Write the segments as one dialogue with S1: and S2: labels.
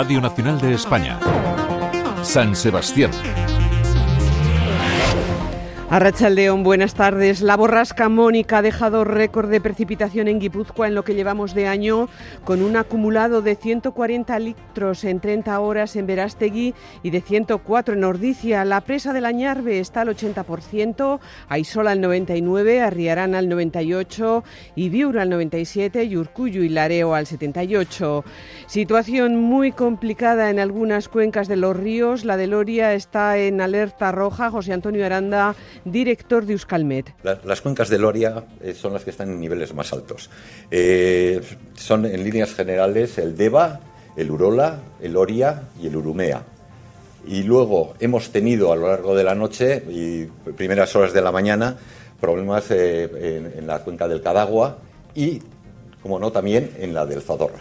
S1: Radio Nacional de España. San Sebastián.
S2: Arrachaldeón, buenas tardes. La borrasca Mónica ha dejado récord de precipitación en Guipúzcoa en lo que llevamos de año, con un acumulado de 140 litros en 30 horas en Verástegui y de 104 en Ordicia. La presa de la Ñarbe está al 80%, Aisola al 99%, Arriarán al 98% y al 97% y Urcuyo y Lareo al 78%. Situación muy complicada en algunas cuencas de los ríos. La de Loria está en alerta roja. José Antonio Aranda director de Euskalmet.
S3: las cuencas de Loria eh, son las que están en niveles más altos. Eh, son en líneas generales el Deva, el Urola, el Oria y el Urumea. Y luego hemos tenido a lo largo de la noche y primeras horas de la mañana problemas eh, en la cuenca del Cadagua y, como no, también en la del Zadorra.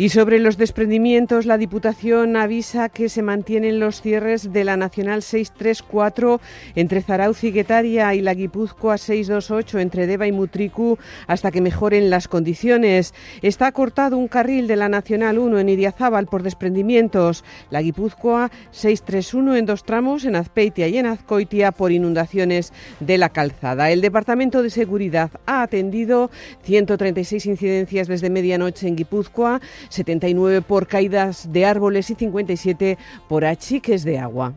S2: Y sobre los desprendimientos, la Diputación avisa que se mantienen los cierres de la Nacional 634 entre Zarauz y Guetaria y la Guipúzcoa 628 entre Deva y Mutricu hasta que mejoren las condiciones. Está cortado un carril de la Nacional 1 en Idiazábal por desprendimientos. La Guipúzcoa 631 en dos tramos en Azpeitia y en Azcoitia por inundaciones de la calzada. El Departamento de Seguridad ha atendido 136 incidencias desde medianoche en Guipúzcoa, 79 por caídas de árboles y 57 por achiques de agua.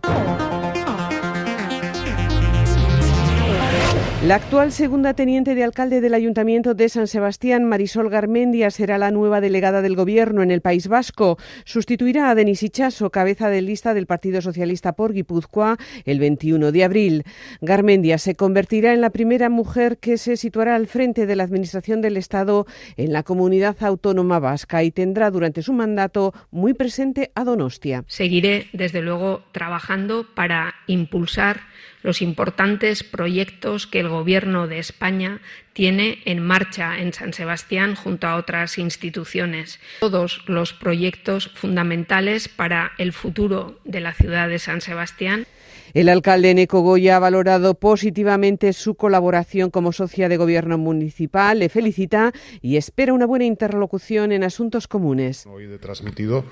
S2: La actual segunda teniente de alcalde del Ayuntamiento de San Sebastián, Marisol Garmendia, será la nueva delegada del Gobierno en el País Vasco. Sustituirá a Denis Ichaso, cabeza de lista del Partido Socialista por Guipúzcoa, el 21 de abril. Garmendia se convertirá en la primera mujer que se situará al frente de la Administración del Estado en la comunidad autónoma vasca y tendrá durante su mandato muy presente a Donostia.
S4: Seguiré, desde luego, trabajando para impulsar los importantes proyectos que el Gobierno de España tiene en marcha en San Sebastián junto a otras instituciones. Todos los proyectos fundamentales para el futuro de la ciudad de San Sebastián.
S2: El alcalde Neco Goya ha valorado positivamente su colaboración como socia de gobierno municipal, le felicita y espera una buena interlocución en asuntos comunes.
S5: Hoy he transmitido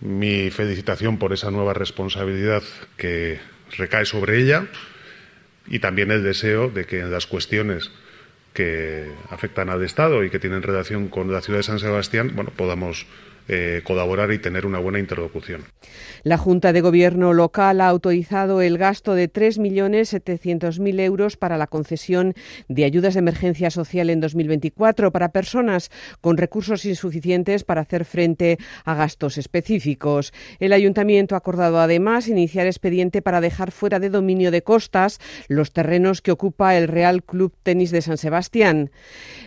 S5: mi felicitación por esa nueva responsabilidad que recae sobre ella y también el deseo de que en las cuestiones que afectan al Estado y que tienen relación con la ciudad de San Sebastián, bueno, podamos eh, colaborar y tener una buena interlocución.
S2: La Junta de Gobierno local ha autorizado el gasto de 3.700.000 euros para la concesión de ayudas de emergencia social en 2024 para personas con recursos insuficientes para hacer frente a gastos específicos. El Ayuntamiento ha acordado además iniciar expediente para dejar fuera de dominio de costas los terrenos que ocupa el Real Club Tenis de San Sebastián.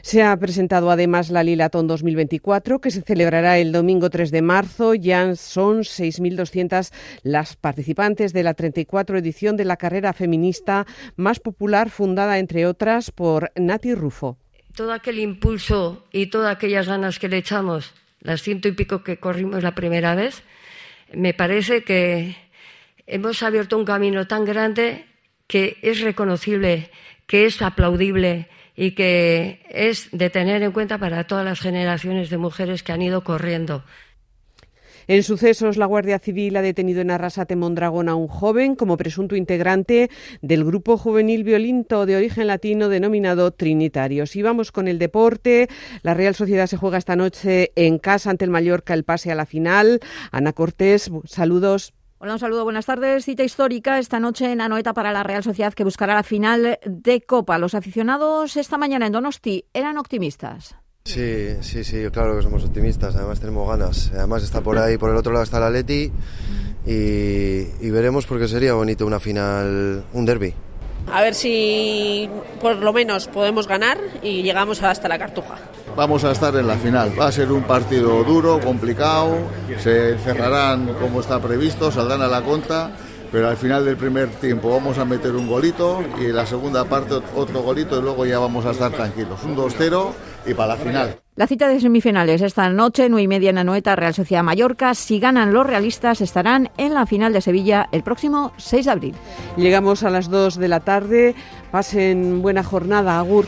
S2: Se ha presentado además la Lilatón 2024 que se celebrará el domingo domingo 3 de marzo. Ya son 6.200 las participantes de la 34 edición de la carrera feminista más popular, fundada, entre otras, por Nati Rufo.
S6: Todo aquel impulso y todas aquellas ganas que le echamos, las ciento y pico que corrimos la primera vez, me parece que hemos abierto un camino tan grande que es reconocible, que es aplaudible y que es de tener en cuenta para todas las generaciones de mujeres que han ido corriendo.
S2: En sucesos, la Guardia Civil ha detenido en Arrasate Mondragón a un joven como presunto integrante del grupo juvenil violento de origen latino denominado Trinitarios. Y vamos con el deporte. La Real Sociedad se juega esta noche en casa ante el Mallorca el pase a la final. Ana Cortés, saludos.
S7: Hola, un saludo, buenas tardes. Cita histórica esta noche en Anoeta para la Real Sociedad que buscará la final de Copa. Los aficionados esta mañana en Donosti eran optimistas.
S8: Sí, sí, sí, claro que somos optimistas, además tenemos ganas. Además está por ahí, por el otro lado está la Leti y, veremos porque sería bonito una final, un derby.
S9: A ver si por lo menos podemos ganar y llegamos hasta la cartuja.
S10: Vamos a estar en la final. Va a ser un partido duro, complicado. Se cerrarán como está previsto, saldrán a la conta. Pero al final del primer tiempo vamos a meter un golito y en la segunda parte otro golito y luego ya vamos a estar tranquilos. Un 2-0 y para la final.
S7: La cita de semifinales esta noche, nueve y media en Anoeta, Real Sociedad Mallorca. Si ganan los realistas, estarán en la final de Sevilla el próximo 6 de abril.
S2: Llegamos a las 2 de la tarde. Pasen buena jornada, Agur.